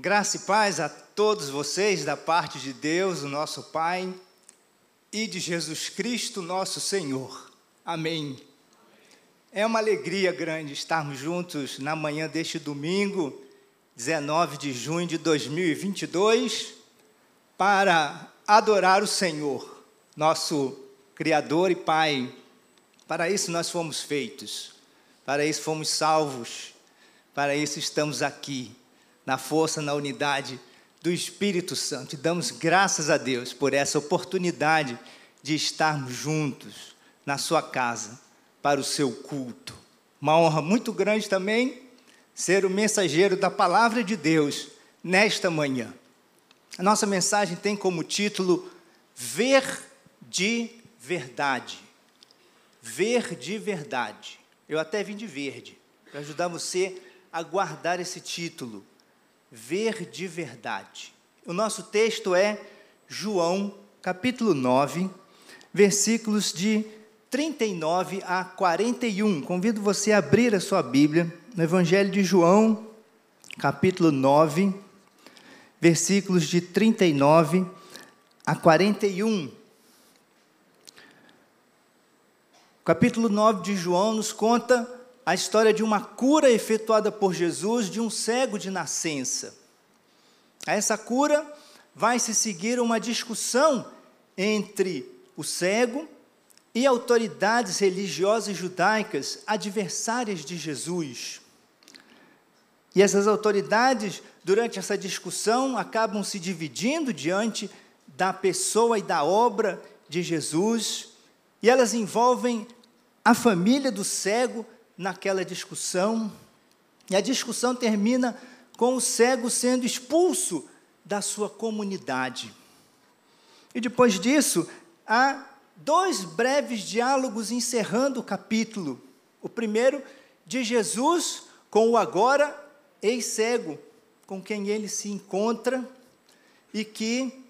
Graça e paz a todos vocês da parte de Deus, o nosso Pai, e de Jesus Cristo, nosso Senhor. Amém. É uma alegria grande estarmos juntos na manhã deste domingo, 19 de junho de 2022, para adorar o Senhor, nosso Criador e Pai. Para isso nós fomos feitos, para isso fomos salvos, para isso estamos aqui na força, na unidade do Espírito Santo. E damos graças a Deus por essa oportunidade de estarmos juntos na sua casa para o seu culto. Uma honra muito grande também ser o mensageiro da palavra de Deus nesta manhã. A nossa mensagem tem como título Ver de Verdade. Ver de Verdade. Eu até vim de verde para ajudar você a guardar esse título ver de verdade. O nosso texto é João, capítulo 9, versículos de 39 a 41. Convido você a abrir a sua Bíblia no Evangelho de João, capítulo 9, versículos de 39 a 41. O capítulo 9 de João nos conta a história de uma cura efetuada por Jesus de um cego de nascença. A essa cura vai se seguir uma discussão entre o cego e autoridades religiosas judaicas adversárias de Jesus. E essas autoridades, durante essa discussão, acabam se dividindo diante da pessoa e da obra de Jesus, e elas envolvem a família do cego naquela discussão, e a discussão termina com o cego sendo expulso da sua comunidade. E depois disso, há dois breves diálogos encerrando o capítulo. O primeiro, de Jesus com o agora ex-cego, com quem ele se encontra e que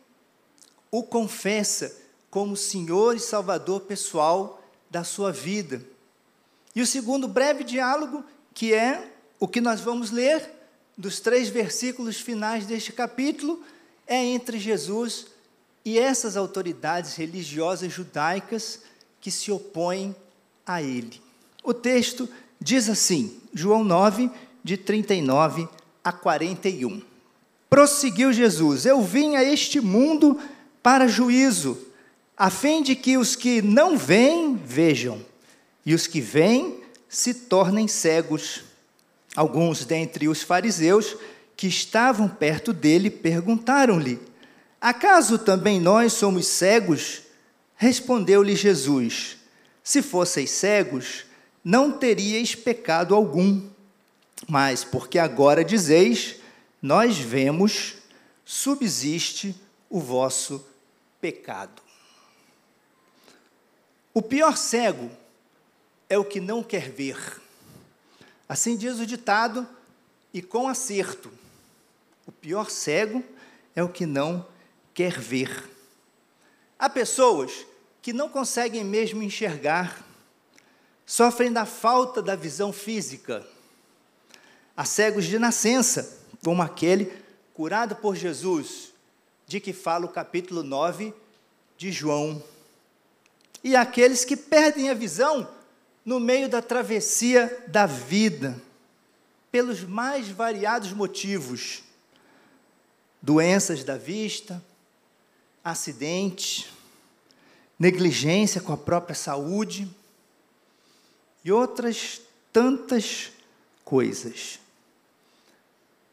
o confessa como Senhor e Salvador pessoal da sua vida. E o segundo breve diálogo, que é o que nós vamos ler dos três versículos finais deste capítulo, é entre Jesus e essas autoridades religiosas judaicas que se opõem a ele. O texto diz assim, João 9, de 39 a 41. Prosseguiu Jesus: Eu vim a este mundo para juízo, a fim de que os que não veem vejam e os que vêm se tornem cegos. Alguns dentre os fariseus que estavam perto dele perguntaram-lhe: Acaso também nós somos cegos? Respondeu-lhe Jesus: Se fosseis cegos, não teríeis pecado algum. Mas porque agora dizeis: Nós vemos, subsiste o vosso pecado. O pior cego é o que não quer ver. Assim diz o ditado, e com acerto: o pior cego é o que não quer ver. Há pessoas que não conseguem mesmo enxergar, sofrem da falta da visão física. Há cegos de nascença, como aquele curado por Jesus, de que fala o capítulo 9 de João. E há aqueles que perdem a visão no meio da travessia da vida, pelos mais variados motivos: doenças da vista, acidentes, negligência com a própria saúde e outras tantas coisas.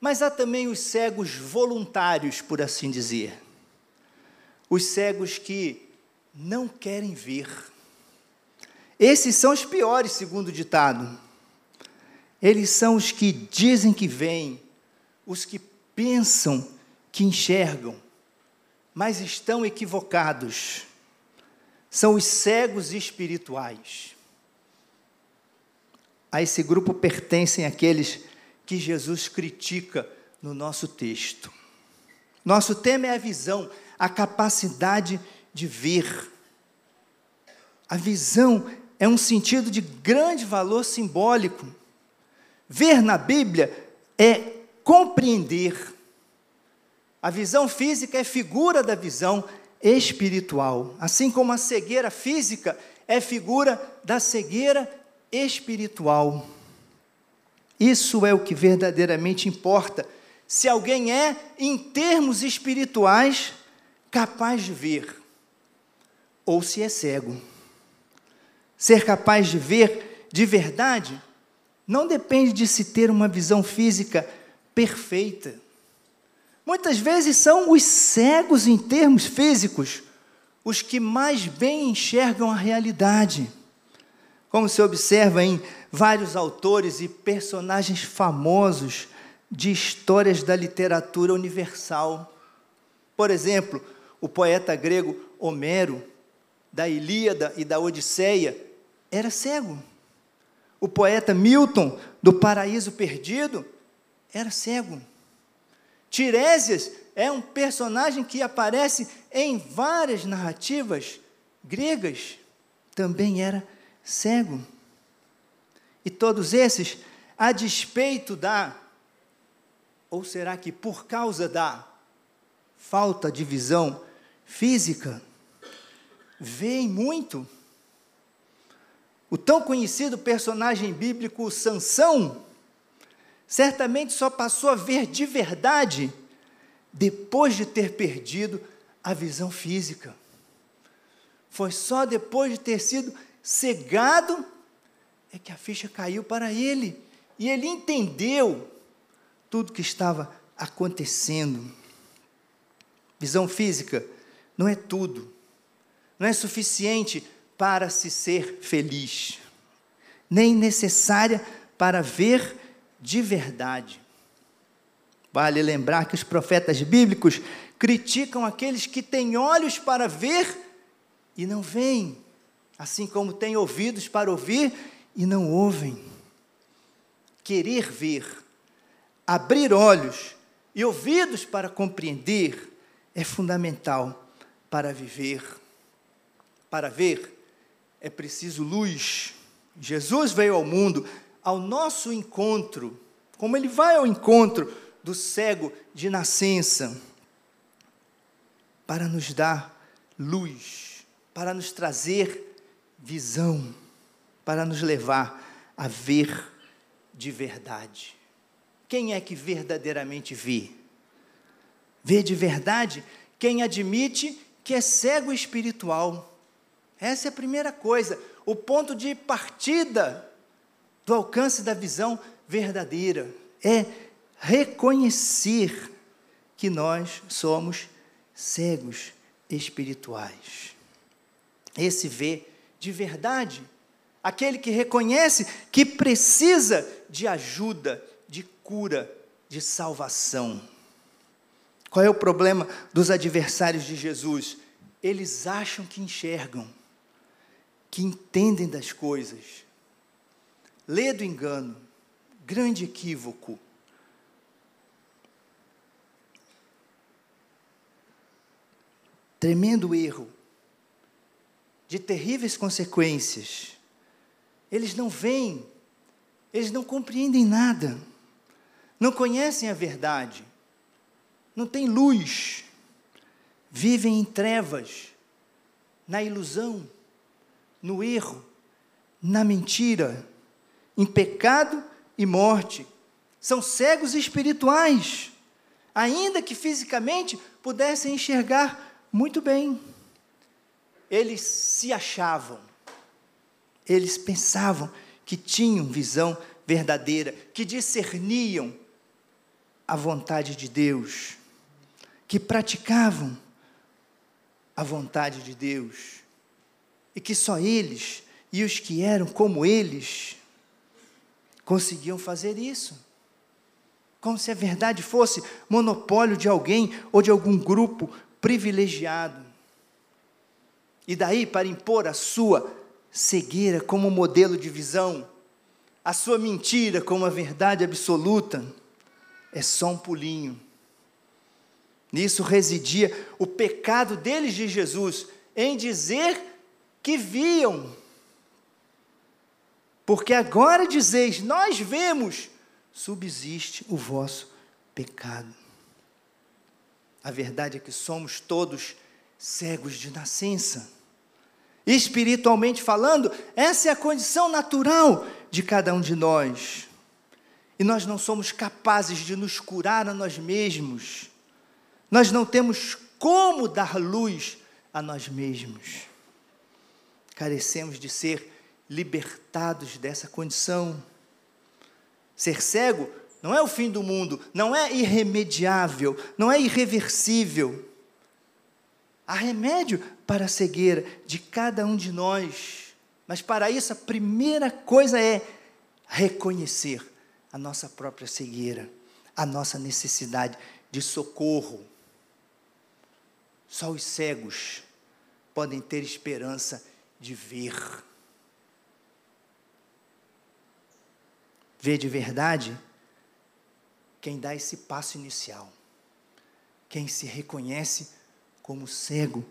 Mas há também os cegos voluntários, por assim dizer. Os cegos que não querem ver esses são os piores, segundo o ditado. Eles são os que dizem que veem, os que pensam que enxergam, mas estão equivocados. São os cegos espirituais. A esse grupo pertencem aqueles que Jesus critica no nosso texto. Nosso tema é a visão, a capacidade de ver. A visão é um sentido de grande valor simbólico. Ver na Bíblia é compreender, A visão física é figura da visão espiritual, assim como a cegueira física é figura da cegueira espiritual. Isso é o que verdadeiramente importa. Se alguém é, em termos espirituais, capaz de ver, ou se é cego. Ser capaz de ver de verdade não depende de se ter uma visão física perfeita. Muitas vezes são os cegos em termos físicos os que mais bem enxergam a realidade. Como se observa em vários autores e personagens famosos de histórias da literatura universal. Por exemplo, o poeta grego Homero, da Ilíada e da Odisseia, era cego. O poeta Milton, do Paraíso Perdido, era cego. Tiresias é um personagem que aparece em várias narrativas gregas, também era cego. E todos esses, a despeito da, ou será que por causa da falta de visão física, veem muito. O tão conhecido personagem bíblico Sansão, certamente só passou a ver de verdade depois de ter perdido a visão física. Foi só depois de ter sido cegado é que a ficha caiu para ele e ele entendeu tudo que estava acontecendo. Visão física não é tudo, não é suficiente para se ser feliz, nem necessária para ver de verdade. Vale lembrar que os profetas bíblicos criticam aqueles que têm olhos para ver e não veem, assim como têm ouvidos para ouvir e não ouvem. Querer ver, abrir olhos e ouvidos para compreender é fundamental para viver. Para ver é preciso luz. Jesus veio ao mundo ao nosso encontro, como ele vai ao encontro do cego de nascença, para nos dar luz, para nos trazer visão para nos levar a ver de verdade. Quem é que verdadeiramente vê? Vê de verdade quem admite que é cego espiritual. Essa é a primeira coisa, o ponto de partida do alcance da visão verdadeira é reconhecer que nós somos cegos espirituais. Esse vê de verdade aquele que reconhece que precisa de ajuda, de cura, de salvação. Qual é o problema dos adversários de Jesus? Eles acham que enxergam, que entendem das coisas. Lê do engano, grande equívoco. Tremendo erro, de terríveis consequências. Eles não veem, eles não compreendem nada, não conhecem a verdade, não têm luz, vivem em trevas, na ilusão, no erro, na mentira, em pecado e morte. São cegos espirituais, ainda que fisicamente pudessem enxergar muito bem. Eles se achavam eles pensavam que tinham visão verdadeira, que discerniam a vontade de Deus, que praticavam a vontade de Deus, e que só eles e os que eram como eles conseguiam fazer isso. Como se a verdade fosse monopólio de alguém ou de algum grupo privilegiado. E daí, para impor a sua cegueira como modelo de visão, a sua mentira como a verdade absoluta, é só um pulinho. Nisso residia o pecado deles de Jesus, em dizer que viam. Porque agora dizeis, nós vemos, subsiste o vosso pecado. A verdade é que somos todos cegos de nascença. Espiritualmente falando, essa é a condição natural de cada um de nós. E nós não somos capazes de nos curar a nós mesmos. Nós não temos como dar luz a nós mesmos. Carecemos de ser libertados dessa condição. Ser cego não é o fim do mundo, não é irremediável, não é irreversível. Há remédio para a cegueira de cada um de nós. Mas para isso, a primeira coisa é reconhecer a nossa própria cegueira, a nossa necessidade de socorro. Só os cegos podem ter esperança de ver. Ver de verdade quem dá esse passo inicial, quem se reconhece como cego,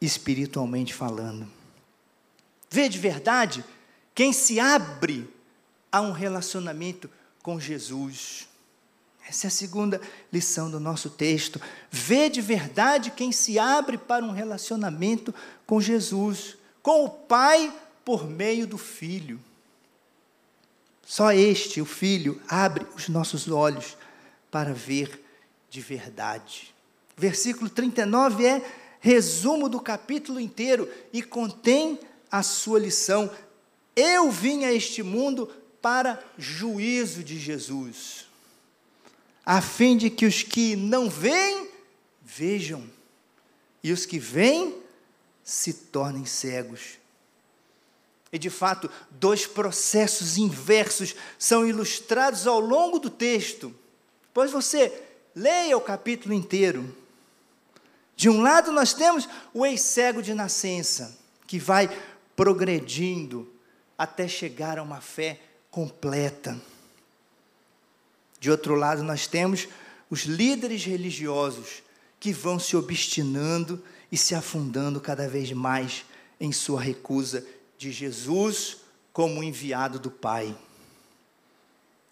espiritualmente falando. Vê de verdade quem se abre a um relacionamento com Jesus. Essa é a segunda lição do nosso texto. Vê de verdade quem se abre para um relacionamento com Jesus, com o Pai por meio do Filho. Só este, o Filho, abre os nossos olhos para ver de verdade. Versículo 39 é resumo do capítulo inteiro e contém a sua lição. Eu vim a este mundo para juízo de Jesus, a fim de que os que não veem, vejam, e os que veem, se tornem cegos. E de fato, dois processos inversos são ilustrados ao longo do texto. Pois você leia o capítulo inteiro. De um lado, nós temos o ex-cego de nascença, que vai progredindo até chegar a uma fé completa. De outro lado, nós temos os líderes religiosos que vão se obstinando e se afundando cada vez mais em sua recusa de Jesus como enviado do Pai.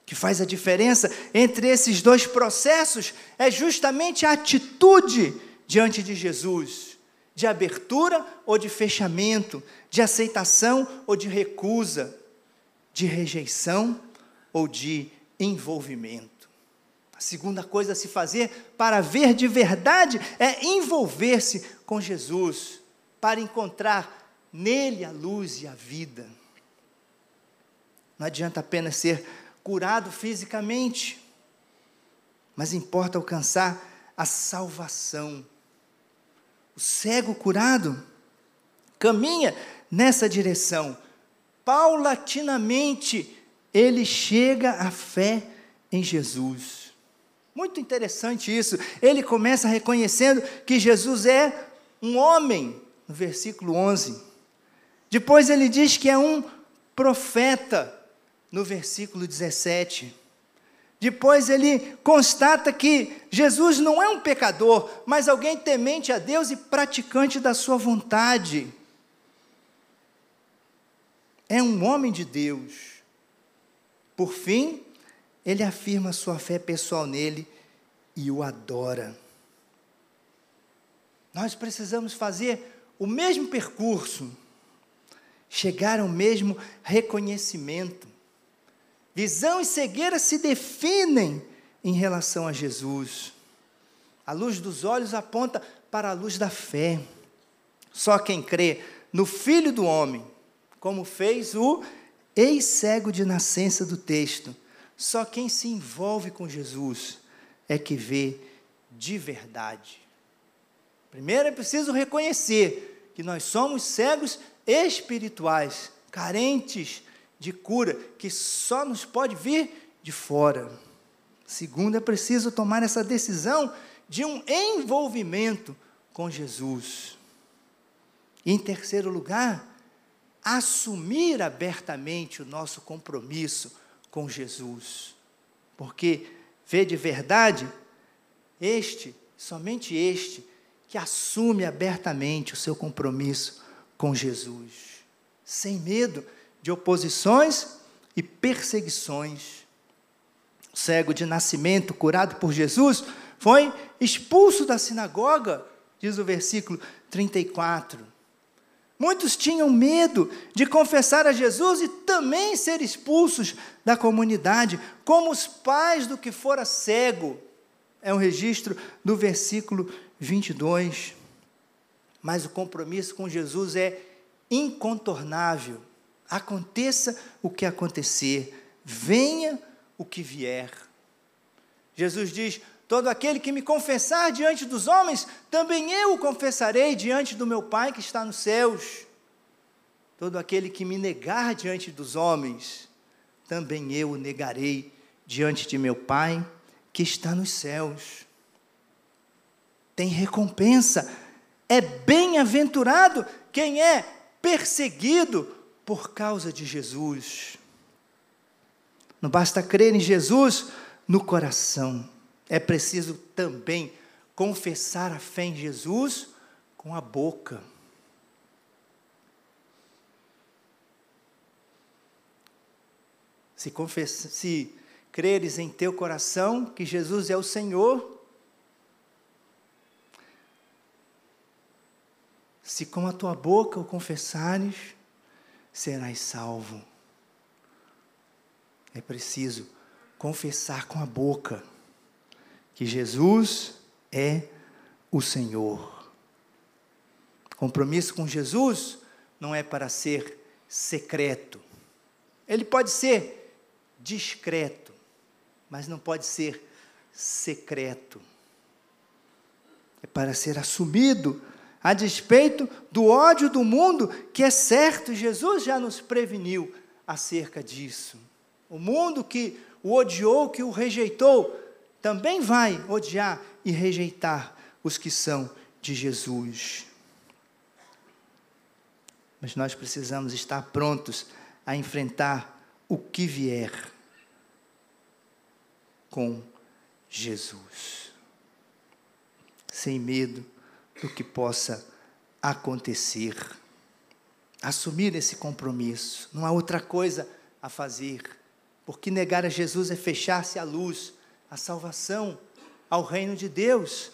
O que faz a diferença entre esses dois processos é justamente a atitude diante de Jesus, de abertura ou de fechamento, de aceitação ou de recusa, de rejeição ou de envolvimento. Segunda coisa a se fazer para ver de verdade é envolver-se com Jesus, para encontrar nele a luz e a vida. Não adianta apenas ser curado fisicamente, mas importa alcançar a salvação o cego curado, caminha nessa direção. Paulatinamente, ele chega à fé em Jesus. Muito interessante isso. Ele começa reconhecendo que Jesus é um homem, no versículo 11. Depois ele diz que é um profeta, no versículo 17. Depois ele constata que Jesus não é um pecador, mas alguém temente a Deus e praticante da sua vontade. É um homem de Deus. Por fim, ele afirma sua fé pessoal nele e o adora. Nós precisamos fazer o mesmo percurso, chegar ao mesmo reconhecimento. Visão e cegueira se definem em relação a Jesus. A luz dos olhos aponta para a luz da fé. Só quem crê no Filho do Homem, como fez o ex-cego de nascença do texto, só quem se envolve com Jesus é que vê de verdade. Primeiro é preciso reconhecer que nós somos cegos espirituais, carentes de cura que só nos pode vir de fora. Segundo, é preciso tomar essa decisão de um envolvimento com Jesus. E, em terceiro lugar, assumir abertamente o nosso compromisso com Jesus. Porque, vê de verdade, este, somente este, que assume abertamente o seu compromisso com Jesus, sem medo de oposições e perseguições. O cego de nascimento, curado por Jesus, foi expulso da sinagoga, diz o versículo 34. Muitos tinham medo de confessar a Jesus e também ser expulsos da comunidade, como os pais do que fora cego. É um registro do versículo 22. Mas o compromisso com Jesus é incontornável. Aconteça o que acontecer, venha o que vier. Jesus diz: Todo aquele que me confessar diante dos homens, também eu o confessarei diante do meu Pai que está nos céus. Todo aquele que me negar diante dos homens, também eu o negarei diante de meu Pai que está nos céus. Tem recompensa. É bem-aventurado quem é perseguido por causa de Jesus. Não basta crer em Jesus no coração é preciso também confessar a fé em Jesus com a boca. Se, confessa, se creres em teu coração que Jesus é o Senhor, se com a tua boca o confessares, serás salvo. É preciso confessar com a boca que Jesus é o Senhor. Compromisso com Jesus não é para ser secreto. Ele pode ser discreto, mas não pode ser secreto. É para ser assumido a despeito do ódio do mundo, que é certo, Jesus já nos preveniu acerca disso. O mundo que o odiou, que o rejeitou, também vai odiar e rejeitar os que são de Jesus. Mas nós precisamos estar prontos a enfrentar o que vier com Jesus, sem medo do que possa acontecer. Assumir esse compromisso, não há outra coisa a fazer, porque negar a Jesus é fechar-se à luz a salvação, ao reino de Deus,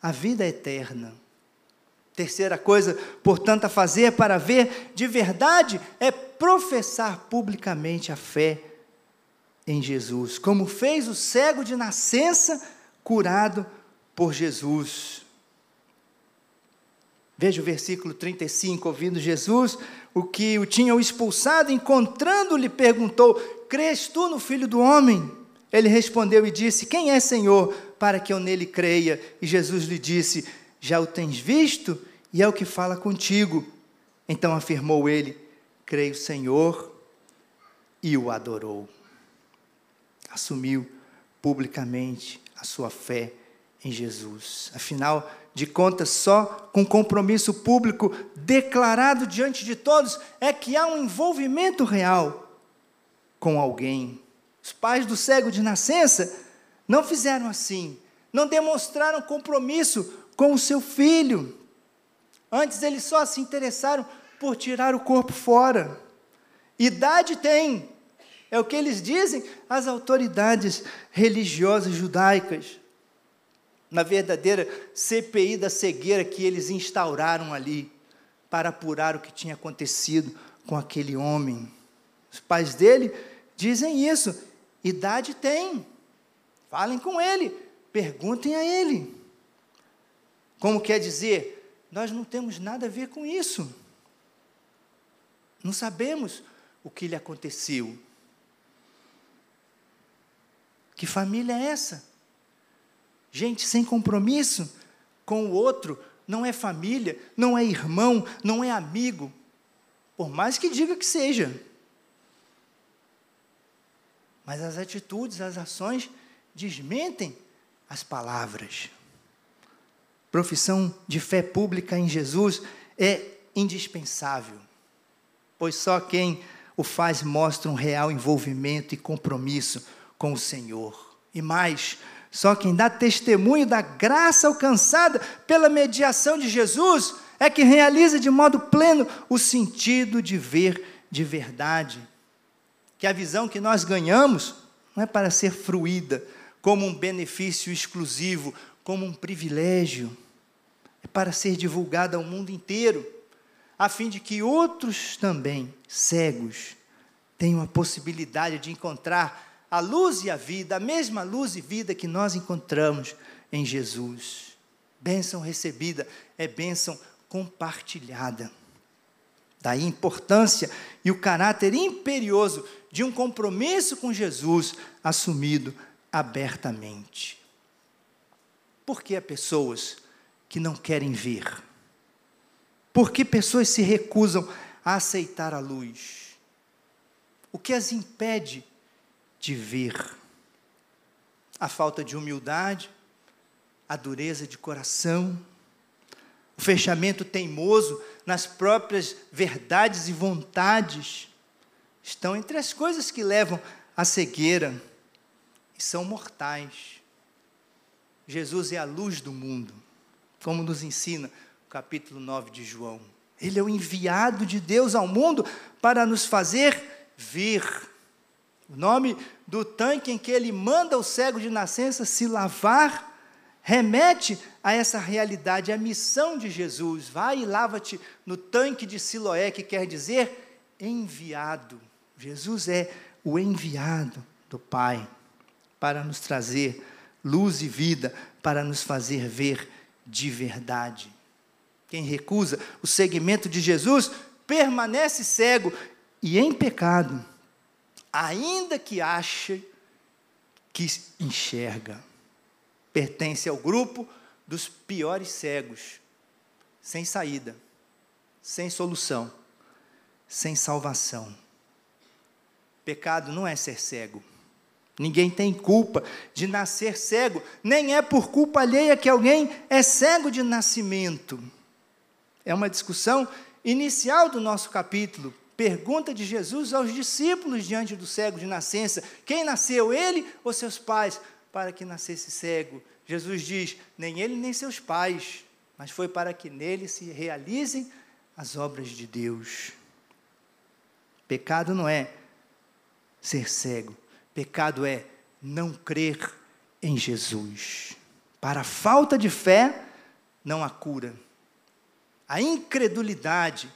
a vida eterna. Terceira coisa, portanto, a fazer para ver de verdade é professar publicamente a fé em Jesus, como fez o cego de nascença curado por Jesus. Veja o versículo 35, ouvindo Jesus, o que o tinham expulsado, encontrando-lhe, perguntou: Crês tu no Filho do Homem? Ele respondeu e disse: Quem é Senhor, para que eu nele creia? E Jesus lhe disse: Já o tens visto, e é o que fala contigo. Então afirmou ele: Creio, Senhor, e o adorou. Assumiu publicamente a sua fé em Jesus. Afinal de contas, só com compromisso público declarado diante de todos é que há um envolvimento real com alguém os pais do cego de nascença não fizeram assim, não demonstraram compromisso com o seu filho. Antes eles só se interessaram por tirar o corpo fora. Idade tem, é o que eles dizem as autoridades religiosas judaicas. Na verdadeira CPI da cegueira que eles instauraram ali, para apurar o que tinha acontecido com aquele homem. Os pais dele dizem isso, Idade tem. Falem com ele, perguntem a ele. Como quer dizer, nós não temos nada a ver com isso. Não sabemos o que lhe aconteceu. Que família é essa? Gente sem compromisso com o outro, não é família, não é irmão, não é amigo, por mais que diga que seja. Mas as atitudes, as ações desmentem as palavras. Profissão de fé pública em Jesus é indispensável, pois só quem o faz mostra um real envolvimento e compromisso com o Senhor. E mais, só quem dá testemunho da graça alcançada pela mediação de Jesus é que realiza de modo pleno o sentido de ver de verdade que a visão que nós ganhamos não é para ser fruída como um benefício exclusivo, como um privilégio. É para ser divulgada ao mundo inteiro, a fim de que outros também, cegos, tenham a possibilidade de encontrar a luz e a vida, a mesma luz e vida que nós encontramos em Jesus. Bênção recebida é bênção compartilhada. Daí a importância e o caráter imperioso de um compromisso com Jesus assumido abertamente. Por que há pessoas que não querem ver? Por que pessoas se recusam a aceitar a luz? O que as impede de ver? A falta de humildade, a dureza de coração, o fechamento teimoso nas próprias verdades e vontades, estão entre as coisas que levam à cegueira e são mortais. Jesus é a luz do mundo, como nos ensina o capítulo 9 de João. Ele é o enviado de Deus ao mundo para nos fazer ver. O nome do tanque em que ele manda o cego de nascença se lavar remete a essa realidade, a missão de Jesus. Vai e lava-te no tanque de Siloé, que quer dizer enviado. Jesus é o enviado do Pai para nos trazer luz e vida, para nos fazer ver de verdade. Quem recusa o seguimento de Jesus permanece cego e em pecado, ainda que ache que enxerga. Pertence ao grupo dos piores cegos, sem saída, sem solução, sem salvação. Pecado não é ser cego. Ninguém tem culpa de nascer cego, nem é por culpa alheia que alguém é cego de nascimento. É uma discussão inicial do nosso capítulo. Pergunta de Jesus aos discípulos diante do cego de nascença: quem nasceu, ele ou seus pais, para que nascesse cego? Jesus diz: nem ele nem seus pais, mas foi para que nele se realizem as obras de Deus. Pecado não é ser cego. Pecado é não crer em Jesus. Para a falta de fé, não há cura. A incredulidade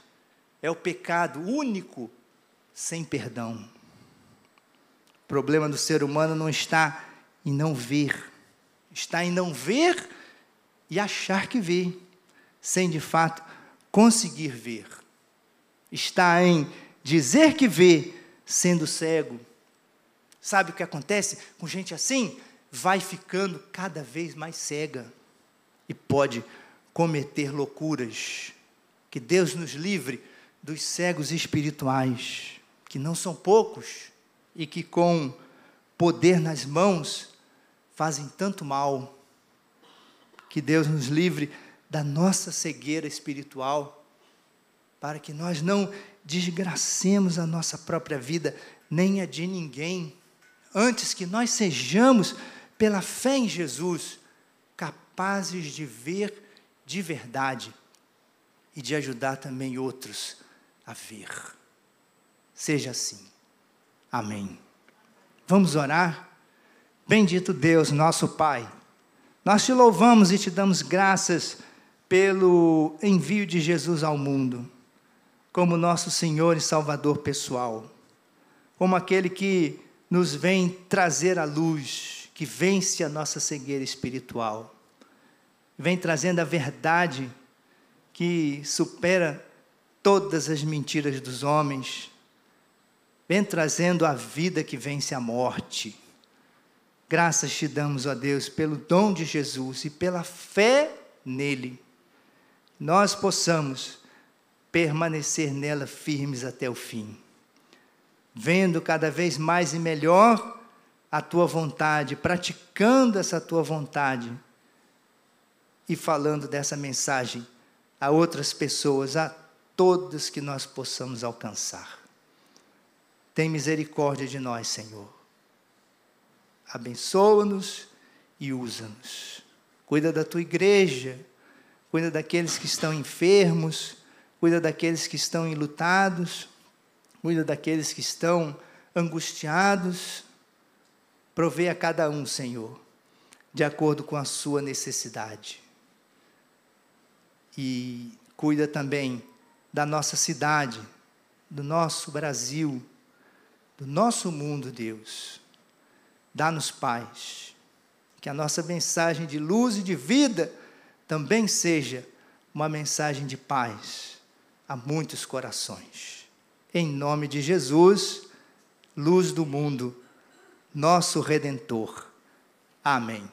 é o pecado único sem perdão. O problema do ser humano não está em não ver, está em não ver e achar que vê, sem de fato conseguir ver. Está em dizer que vê, sendo cego. Sabe o que acontece com gente assim? Vai ficando cada vez mais cega e pode cometer loucuras. Que Deus nos livre dos cegos espirituais, que não são poucos e que com poder nas mãos fazem tanto mal. Que Deus nos livre da nossa cegueira espiritual, para que nós não desgracemos a nossa própria vida, nem a de ninguém, antes que nós sejamos, pela fé em Jesus, capazes de ver de verdade e de ajudar também outros a ver. Seja assim. Amém. Vamos orar? Bendito Deus, nosso Pai, nós te louvamos e te damos graças pelo envio de Jesus ao mundo como nosso Senhor e Salvador pessoal, como aquele que nos vem trazer a luz, que vence a nossa cegueira espiritual, vem trazendo a verdade que supera todas as mentiras dos homens, vem trazendo a vida que vence a morte. Graças te damos, ó Deus, pelo dom de Jesus e pela fé nele. Nós possamos permanecer nela firmes até o fim, vendo cada vez mais e melhor a tua vontade, praticando essa tua vontade e falando dessa mensagem a outras pessoas, a todas que nós possamos alcançar. Tem misericórdia de nós, Senhor. Abençoa-nos e usa-nos. Cuida da tua igreja, cuida daqueles que estão enfermos, cuida daqueles que estão enlutados, cuida daqueles que estão angustiados. Provê a cada um, Senhor, de acordo com a sua necessidade. E cuida também da nossa cidade, do nosso Brasil, do nosso mundo, Deus. Dá-nos paz. Que a nossa mensagem de luz e de vida também seja uma mensagem de paz a muitos corações. Em nome de Jesus, luz do mundo, nosso redentor. Amém.